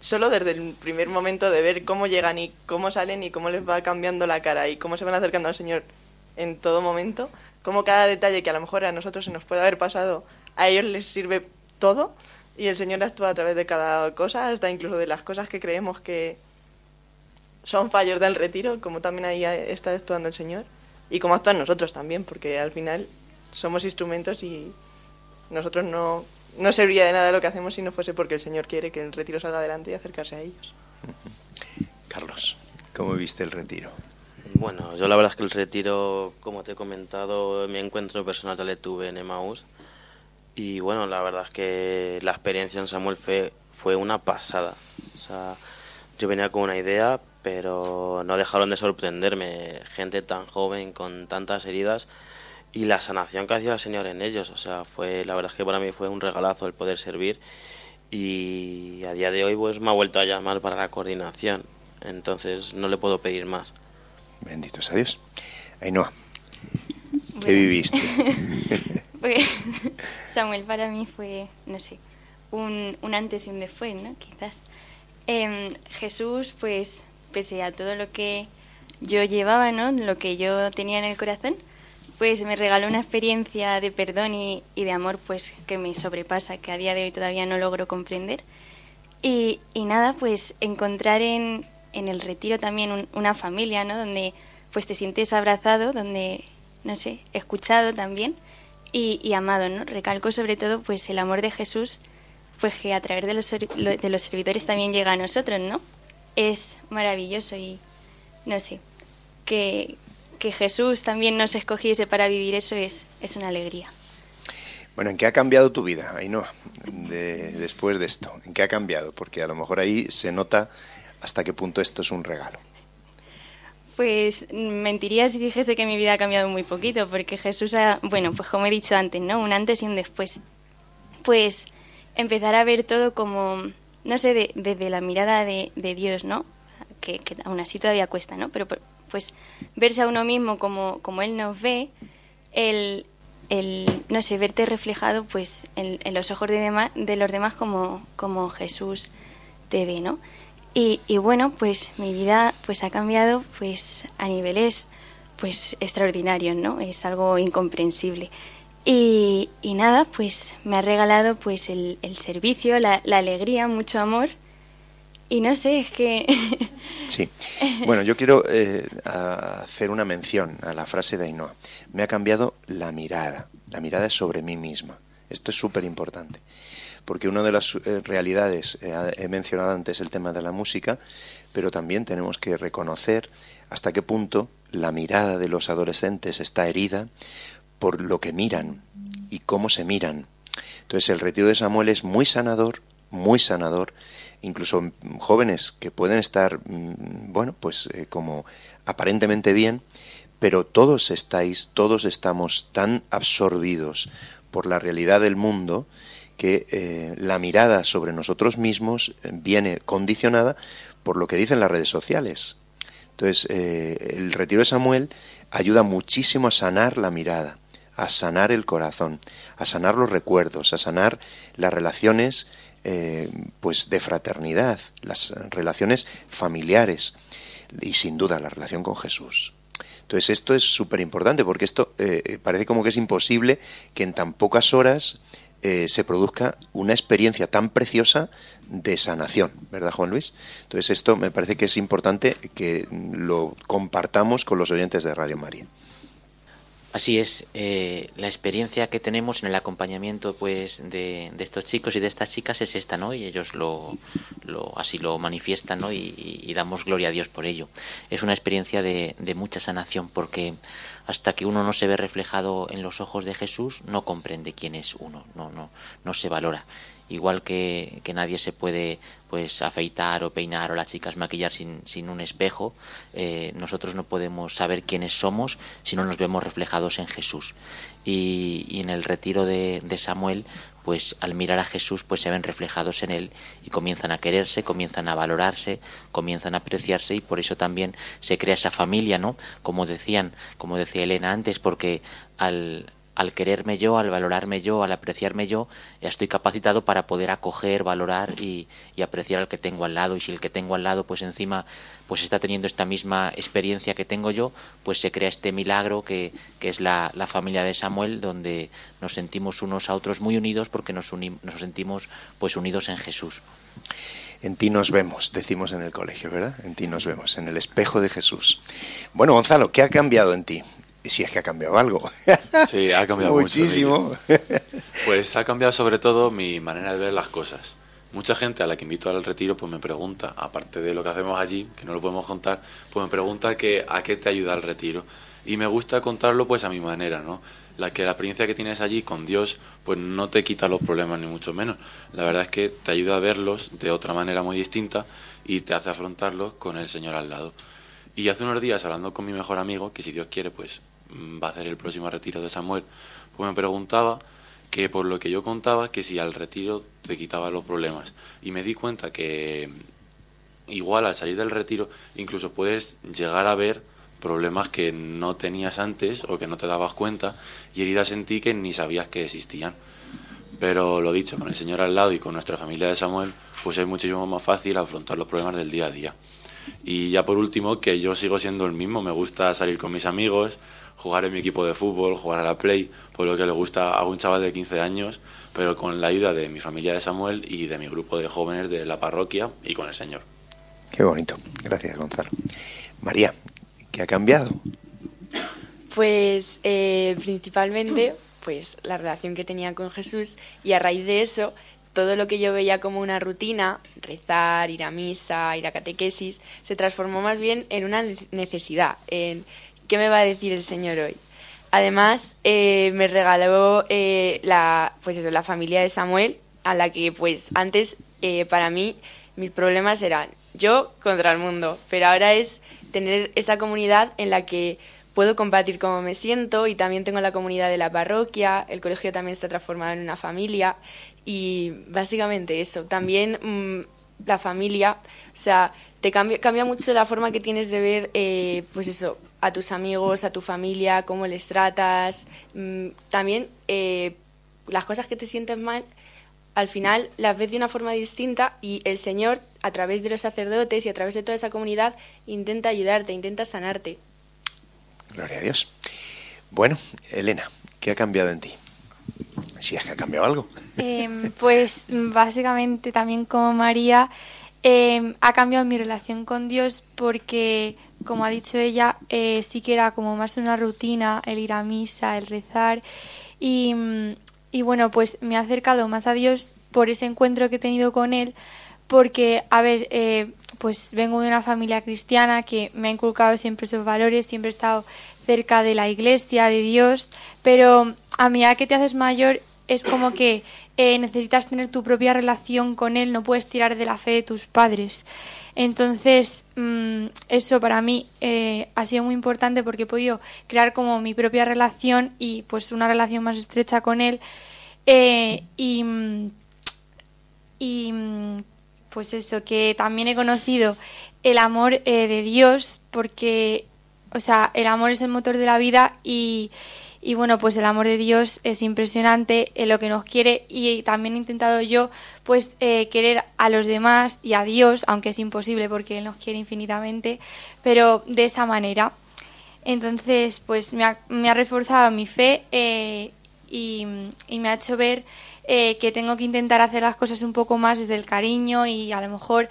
solo desde el primer momento de ver cómo llegan y cómo salen y cómo les va cambiando la cara y cómo se van acercando al Señor en todo momento, cómo cada detalle que a lo mejor a nosotros se nos puede haber pasado, a ellos les sirve todo y el Señor actúa a través de cada cosa, hasta incluso de las cosas que creemos que son fallos del retiro, como también ahí está actuando el Señor y cómo actúan nosotros también, porque al final somos instrumentos y nosotros no, no serviría de nada lo que hacemos si no fuese porque el Señor quiere que el retiro salga adelante y acercarse a ellos. Carlos, ¿cómo viste el retiro? Bueno, yo la verdad es que el retiro, como te he comentado, mi encuentro personal ya le tuve en Emmaus. Y bueno, la verdad es que la experiencia en Samuel fue, fue una pasada. O sea, yo venía con una idea, pero no dejaron de sorprenderme. Gente tan joven, con tantas heridas, y la sanación que hacía el Señor en ellos. O sea, fue la verdad es que para mí fue un regalazo el poder servir y a día de hoy pues me ha vuelto a llamar para la coordinación. Entonces no le puedo pedir más. Bendito sea Dios. Ainhoa, ¿qué viviste? pues, Samuel para mí fue, no sé, un, un antes y un después, ¿no? Quizás. Em, Jesús, pues, pese a todo lo que yo llevaba, ¿no? Lo que yo tenía en el corazón, pues me regaló una experiencia de perdón y, de amor pues que me sobrepasa, que a día de hoy todavía no logro comprender. Y, nada, pues encontrar en, en el retiro también una familia, ¿no? Donde pues te sientes abrazado, donde, no sé, escuchado también y, amado, ¿no? Recalco sobre todo pues el amor de Jesús, pues que a través de los, de los servidores también llega a nosotros, ¿no? Es maravilloso y, no sé, que, que Jesús también nos escogiese para vivir eso es, es una alegría. Bueno, ¿en qué ha cambiado tu vida, Ainhoa, de, después de esto? ¿En qué ha cambiado? Porque a lo mejor ahí se nota hasta qué punto esto es un regalo. Pues mentiría si dijese que mi vida ha cambiado muy poquito, porque Jesús ha, bueno, pues como he dicho antes, ¿no? Un antes y un después. Pues empezar a ver todo como, no sé, desde la mirada de, Dios, ¿no? Que, que, aún así todavía cuesta, ¿no? Pero pues verse a uno mismo como, como él nos ve, el, el, no sé, verte reflejado pues en, los ojos de, de los demás como, como Jesús te ve, ¿no? Y, y, bueno, pues mi vida pues ha cambiado pues a niveles pues extraordinarios, ¿no? Es algo incomprensible. Y, y nada, pues me ha regalado pues el, el servicio, la, la alegría, mucho amor y no sé, es que... sí. Bueno, yo quiero eh, hacer una mención a la frase de Ainhoa. Me ha cambiado la mirada. La mirada es sobre mí misma. Esto es súper importante. Porque una de las eh, realidades, eh, he mencionado antes el tema de la música, pero también tenemos que reconocer hasta qué punto la mirada de los adolescentes está herida por lo que miran y cómo se miran. Entonces el retiro de Samuel es muy sanador, muy sanador incluso jóvenes que pueden estar, mm, bueno, pues eh, como aparentemente bien, pero todos estáis, todos estamos tan absorbidos por la realidad del mundo que eh, la mirada sobre nosotros mismos eh, viene condicionada por lo que dicen las redes sociales. Entonces, el retiro de Samuel ayuda muchísimo a sanar la mirada, a sanar el corazón, a sanar los recuerdos, a sanar las relaciones eh, pues de fraternidad, las relaciones familiares y sin duda la relación con Jesús. Entonces esto es súper importante porque esto eh, parece como que es imposible que en tan pocas horas eh, se produzca una experiencia tan preciosa de sanación, ¿verdad Juan Luis? Entonces esto me parece que es importante que lo compartamos con los oyentes de Radio María. Así es, eh, la experiencia que tenemos en el acompañamiento pues de, estos chicos y de estas chicas es esta, ¿no? Y ellos lo, lo así lo manifiestan, ¿no? Y, y, damos gloria a Dios por ello. Es una experiencia de, de, mucha sanación porque hasta que uno no se ve reflejado en los ojos de Jesús no comprende quién es uno, no, no, no se valora igual que, nadie se puede pues afeitar o peinar o las chicas maquillar sin, un espejo, eh, nosotros no podemos saber quiénes somos si no nos vemos reflejados en Jesús. Y, y en el retiro de, de, Samuel, pues al mirar a Jesús, pues se ven reflejados en él y comienzan a quererse, comienzan a valorarse, comienzan a apreciarse y por eso también se crea esa familia, ¿no? Como decían, como decía Elena antes, porque al al quererme yo, al valorarme yo, al apreciarme yo, estoy capacitado para poder acoger, valorar y, apreciar al que tengo al lado. Y si el que tengo al lado, pues encima, pues está teniendo esta misma experiencia que tengo yo, pues se crea este milagro que, es la, familia de Samuel, donde nos sentimos unos a otros muy unidos porque nos, nos sentimos pues unidos en Jesús. En ti nos vemos, decimos en el colegio, ¿verdad? En ti nos vemos, en el espejo de Jesús. Bueno, Gonzalo, ¿qué ha cambiado en ti? Si es que ha cambiado algo. Sí, ha cambiado muchísimo. Mucho, pues ha cambiado sobre todo mi manera de ver las cosas. Mucha gente a la que invito al retiro pues me pregunta, aparte de lo que hacemos allí, que no lo podemos contar, pues me pregunta que a qué te ayuda el retiro. Y me gusta contarlo pues a mi manera, ¿no? La que la experiencia que tienes allí con Dios pues no te quita los problemas ni mucho menos. La verdad es que te ayuda a verlos de otra manera muy distinta y te hace afrontarlos con el Señor al lado. Y hace unos días hablando con mi mejor amigo, que si Dios quiere pues va a hacer el próximo retiro de Samuel, pues me preguntaba que por lo que yo contaba, que si al retiro te quitaba los problemas. Y me di cuenta que igual al salir del retiro incluso puedes llegar a ver problemas que no tenías antes o que no te dabas cuenta y heridas en ti que ni sabías que existían. Pero lo dicho, con el Señor al lado y con nuestra familia de Samuel, pues es muchísimo más fácil afrontar los problemas del día a día. Y ya por último, que yo sigo siendo el mismo, me gusta salir con mis amigos, jugar en mi equipo de fútbol, jugar a la Play, por lo que le gusta a un chaval de 15 años, pero con la ayuda de mi familia de Samuel y de mi grupo de jóvenes de la parroquia y con el Señor. Qué bonito. Gracias, Gonzalo. María, ¿qué ha cambiado? Pues eh, principalmente pues la relación que tenía con Jesús y a raíz de eso todo lo que yo veía como una rutina, rezar, ir a misa, ir a catequesis, se transformó más bien en una necesidad, en qué me va a decir el Señor hoy. Además, eh, me regaló eh, la, pues eso, la familia de Samuel, a la que pues antes eh, para mí mis problemas eran yo contra el mundo, pero ahora es tener esa comunidad en la que puedo compartir cómo me siento y también tengo la comunidad de la parroquia, el colegio también está transformado en una familia y básicamente eso. También mmm, la familia, o sea, te cambia, cambia mucho la forma que tienes de ver, pues eso, a tus amigos, a tu familia, cómo les tratas. Mmm, también eh, las cosas que te sienten mal, al final las ves de una forma distinta y el Señor, a través de los sacerdotes y a través de toda esa comunidad, intenta ayudarte, intenta sanarte. Gloria a Dios. Bueno, Elena, ¿qué ha cambiado en ti? Si es que ha cambiado algo. Eh, pues básicamente también como María, eh, ha cambiado mi relación con Dios porque, como ha dicho ella, eh, sí que era como más una rutina el ir a misa, el rezar. Y, y bueno, pues me ha acercado más a Dios por ese encuentro que he tenido con Él. Porque, a ver, eh, pues vengo de una familia cristiana que me ha inculcado siempre esos valores, siempre he estado cerca de la iglesia, de Dios, pero a medida que te haces mayor es como que eh, necesitas tener tu propia relación con Él, no puedes tirar de la fe de tus padres. Entonces, mmm, eso para mí eh, ha sido muy importante porque he podido crear como mi propia relación y pues una relación más estrecha con Él. Eh, y, y pues eso, que también he conocido el amor de Dios porque, o sea, el amor es el motor de la vida y, y bueno, pues el amor de Dios es impresionante en lo que nos quiere y también he intentado yo pues eh, querer a los demás y a Dios, aunque es imposible porque Él nos quiere infinitamente, pero de esa manera. Entonces, pues me ha, me ha reforzado mi fe eh, y, me ha hecho ver eh, que tengo que intentar hacer las cosas un poco más desde el cariño y a lo mejor,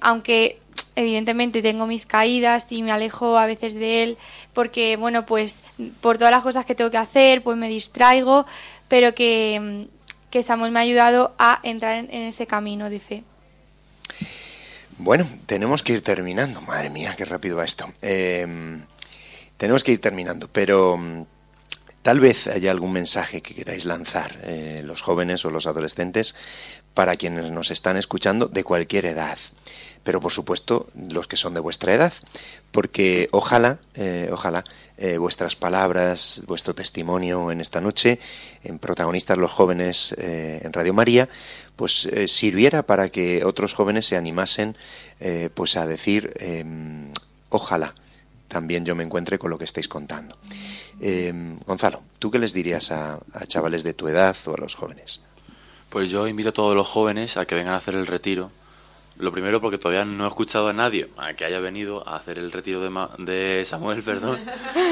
aunque evidentemente tengo mis caídas y me alejo a veces de él porque, bueno, pues por todas las cosas que tengo que hacer, pues me distraigo, pero que, que Samuel me ha ayudado a entrar en, ese camino de fe. Bueno, tenemos que ir terminando. Madre mía, qué rápido va esto. Em, tenemos que ir terminando, pero mm, tal vez haya algún mensaje que queráis lanzar, eh, los jóvenes o los adolescentes, para quienes nos están escuchando de cualquier edad pero por supuesto los que son de vuestra edad, porque ojalá, eh, ojalá eh, vuestras palabras, vuestro testimonio en esta noche, en protagonistas los jóvenes eh, en Radio María, pues sirviera para que otros jóvenes se animasen, pues a decir, em, ojalá también yo me encuentre con lo que estáis contando. Em, Gonzalo, ¿tú qué les dirías a, a chavales de tu edad o a los jóvenes? Pues yo invito a todos los jóvenes a que vengan a hacer el retiro. Lo primero porque todavía no he escuchado a nadie a que haya venido a hacer el retiro de, de Samuel, perdón,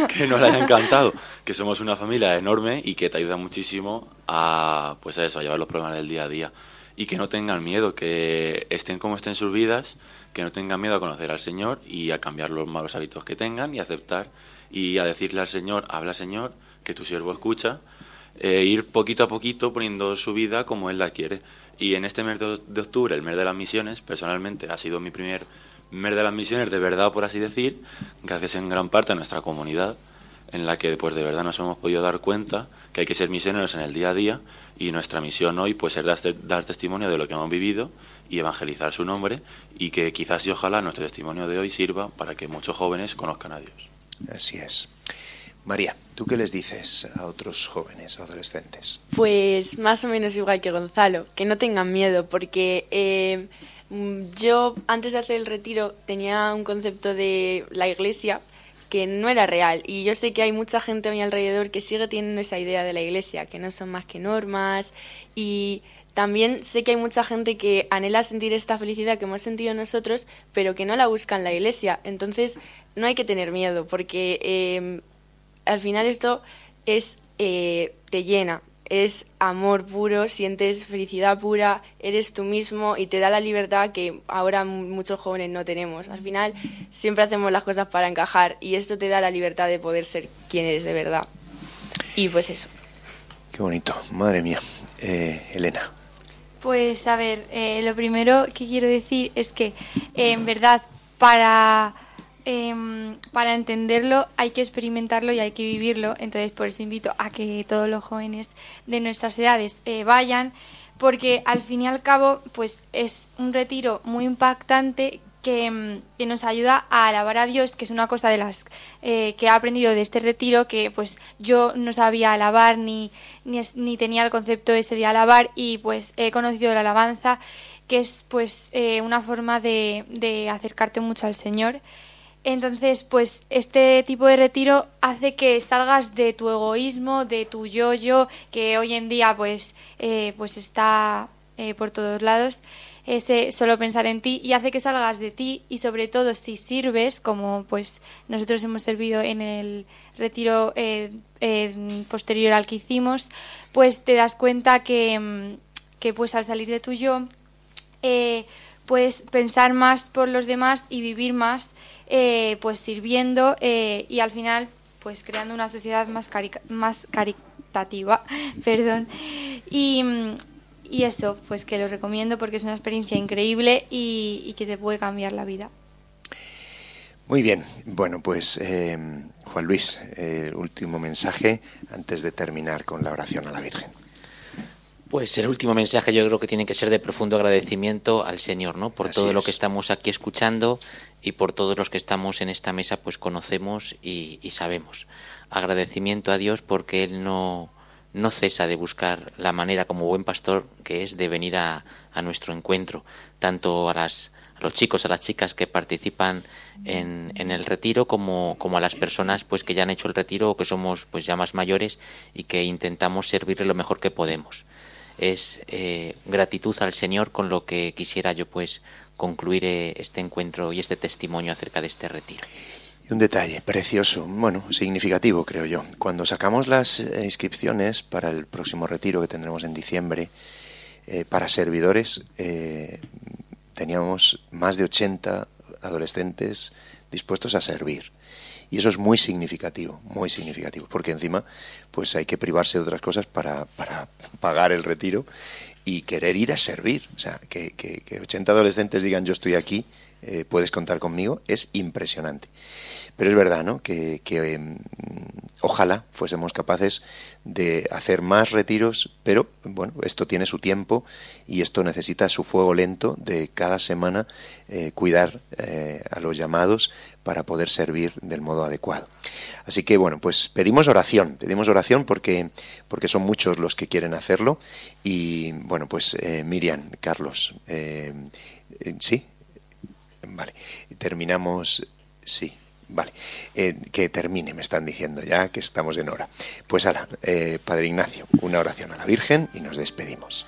que no le haya encantado, que somos una familia enorme y que te ayuda muchísimo a pues a eso, a llevar los problemas del día a día. Y que no tengan miedo, que estén como estén sus vidas, que no tengan miedo a conocer al Señor y a cambiar los malos hábitos que tengan y aceptar y a decirle al Señor, habla Señor, que tu siervo escucha, e ir poquito a poquito poniendo su vida como Él la quiere y en este mes de octubre, el mes de las misiones, personalmente ha sido mi primer mes de las misiones de verdad, por así decir, gracias en gran parte a nuestra comunidad, en la que pues de verdad nos hemos podido dar cuenta que hay que ser misioneros en el día a día y nuestra misión hoy pues es dar, testimonio de lo que hemos vivido y evangelizar su nombre y que quizás y ojalá nuestro testimonio de hoy sirva para que muchos jóvenes conozcan a Dios. Así es. María, ¿tú qué les dices a otros jóvenes, adolescentes? Pues más o menos igual que Gonzalo, que no tengan miedo, porque eh, yo antes de hacer el retiro tenía un concepto de la iglesia que no era real y yo sé que hay mucha gente a mi alrededor que sigue teniendo esa idea de la iglesia, que no son más que normas y también sé que hay mucha gente que anhela sentir esta felicidad que hemos sentido nosotros, pero que no la busca en la iglesia. Entonces, no hay que tener miedo, porque eh, al final esto es eh, te llena, es amor puro, sientes felicidad pura, eres tú mismo y te da la libertad que ahora muchos jóvenes no tenemos. Al final siempre hacemos las cosas para encajar y esto te da la libertad de poder ser quien eres de verdad. Y pues eso. Qué bonito, madre mía. Eh, Elena. Pues a ver, eh, lo primero que quiero decir es que en verdad para Em, para entenderlo hay que experimentarlo y hay que vivirlo. Entonces, por eso invito a que todos los jóvenes de nuestras edades eh, vayan, porque al fin y al cabo, pues es un retiro muy impactante que, em, que, nos ayuda a alabar a Dios, que es una cosa de las eh, que he aprendido de este retiro, que pues yo no sabía alabar ni, ni, ni, tenía el concepto ese de alabar y pues he conocido la alabanza, que es pues eh, una forma de, de acercarte mucho al Señor. Entonces, pues este tipo de retiro hace que salgas de tu egoísmo, de tu yo-yo, que hoy en día pues, eh, pues está eh, por todos lados, ese solo pensar en ti, y hace que salgas de ti y sobre todo si sirves, como pues nosotros hemos servido en el retiro eh, posterior al que hicimos, pues te das cuenta que, mm, que pues al salir de tu yo puedes pensar más por los demás y vivir más eh, pues sirviendo eh, y al final pues creando una sociedad más, más caritativa, perdón. Y, y, eso, pues que lo recomiendo porque es una experiencia increíble y, que te puede cambiar la vida. Muy bien, bueno, pues eh, Juan Luis, el último mensaje antes de terminar con la oración a la Virgen. Pues el último mensaje yo creo que tiene que ser de profundo agradecimiento al Señor, ¿no? Por todo lo que estamos aquí escuchando y por todos los que estamos en esta mesa, pues conocemos y, sabemos. Agradecimiento a Dios porque Él no, no cesa de buscar la manera como buen pastor que es de venir a, a nuestro encuentro, tanto a, las, a los chicos, a las chicas que participan en, en, el retiro, como, como a las personas pues que ya han hecho el retiro o que somos pues ya más mayores y que intentamos servirle lo mejor que podemos es eh, gratitud al Señor con lo que quisiera yo pues concluir eh, este encuentro y este testimonio acerca de este retiro. Un detalle precioso, bueno, significativo creo yo. Cuando sacamos las eh, inscripciones para el próximo retiro que tendremos en diciembre para servidores, teníamos más de 80 adolescentes dispuestos a servir. Y eso es muy significativo, muy significativo, porque encima pues hay que privarse de otras cosas para, para pagar el retiro y querer ir a servir. O sea, que, que, que 80 adolescentes digan yo estoy aquí, eh, puedes contar conmigo, es impresionante. Pero es verdad, ¿no? Que, que em, ojalá fuésemos capaces de hacer más retiros, pero bueno, esto tiene su tiempo y esto necesita su fuego lento de cada semana eh, cuidar eh, a los llamados para poder servir del modo adecuado. Así que bueno, pues pedimos oración, pedimos oración porque, porque son muchos los que quieren hacerlo y bueno, pues Miriam, Carlos, sí, vale, terminamos, sí. Vale, eh, que termine, me están diciendo ya que estamos en hora. Pues ahora, eh, Padre Ignacio, una oración a la Virgen y nos despedimos.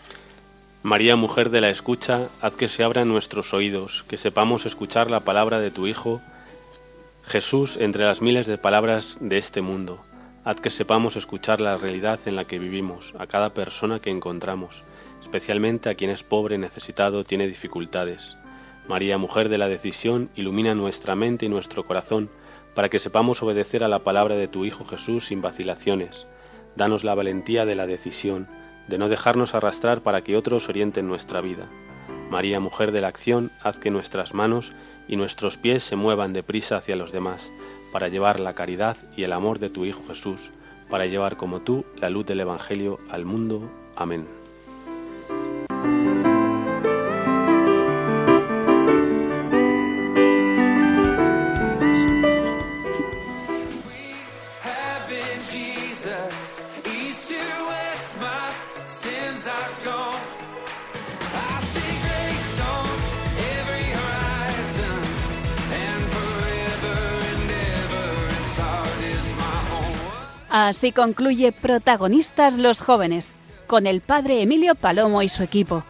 María, mujer de la escucha, haz que se abran nuestros oídos, que sepamos escuchar la palabra de tu Hijo, Jesús, entre las miles de palabras de este mundo. Haz que sepamos escuchar la realidad en la que vivimos, a cada persona que encontramos, especialmente a quien es pobre, necesitado, tiene dificultades. María, mujer de la decisión, ilumina nuestra mente y nuestro corazón para que sepamos obedecer a la palabra de tu Hijo Jesús sin vacilaciones. Danos la valentía de la decisión, de no dejarnos arrastrar para que otros orienten nuestra vida. María, mujer de la acción, haz que nuestras manos y nuestros pies se muevan deprisa hacia los demás, para llevar la caridad y el amor de tu Hijo Jesús, para llevar como tú la luz del Evangelio al mundo. Amén. Así concluye Protagonistas los jóvenes, con el padre Emilio Palomo y su equipo.